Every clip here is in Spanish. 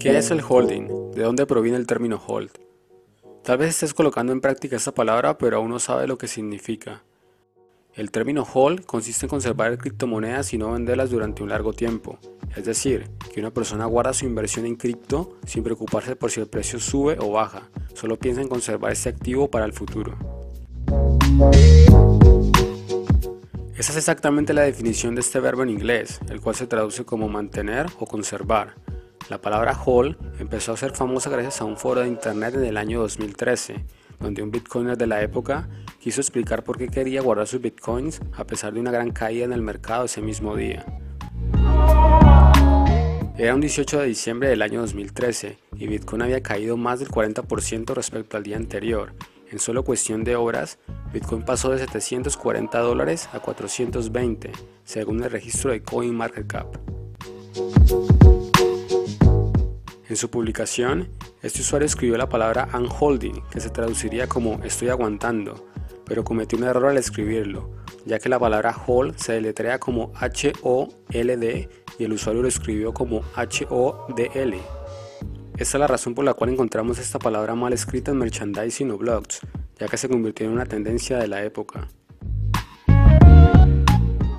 ¿Qué es el holding? ¿De dónde proviene el término hold? Tal vez estés colocando en práctica esta palabra, pero aún no sabes lo que significa. El término hold consiste en conservar criptomonedas y no venderlas durante un largo tiempo. Es decir, que una persona guarda su inversión en cripto sin preocuparse por si el precio sube o baja, solo piensa en conservar este activo para el futuro. Esa es exactamente la definición de este verbo en inglés, el cual se traduce como mantener o conservar. La palabra hold empezó a ser famosa gracias a un foro de internet en el año 2013, donde un bitcoiner de la época quiso explicar por qué quería guardar sus bitcoins a pesar de una gran caída en el mercado ese mismo día. Era un 18 de diciembre del año 2013 y Bitcoin había caído más del 40% respecto al día anterior. En solo cuestión de horas, Bitcoin pasó de 740 dólares a 420, según el registro de CoinMarketCap. En su publicación, este usuario escribió la palabra unholding, que se traduciría como estoy aguantando, pero cometió un error al escribirlo, ya que la palabra hold se deletrea como H-O-L-D y el usuario lo escribió como H-O-D-L. Esta es la razón por la cual encontramos esta palabra mal escrita en merchandising o blogs, ya que se convirtió en una tendencia de la época.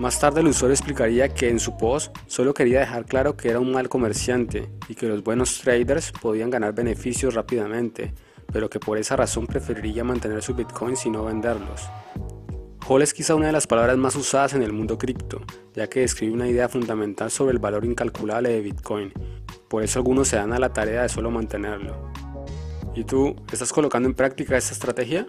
Más tarde el usuario explicaría que en su post solo quería dejar claro que era un mal comerciante y que los buenos traders podían ganar beneficios rápidamente, pero que por esa razón preferiría mantener sus bitcoins y no venderlos. Hall es quizá una de las palabras más usadas en el mundo cripto, ya que describe una idea fundamental sobre el valor incalculable de Bitcoin, por eso algunos se dan a la tarea de solo mantenerlo. ¿Y tú, estás colocando en práctica esta estrategia?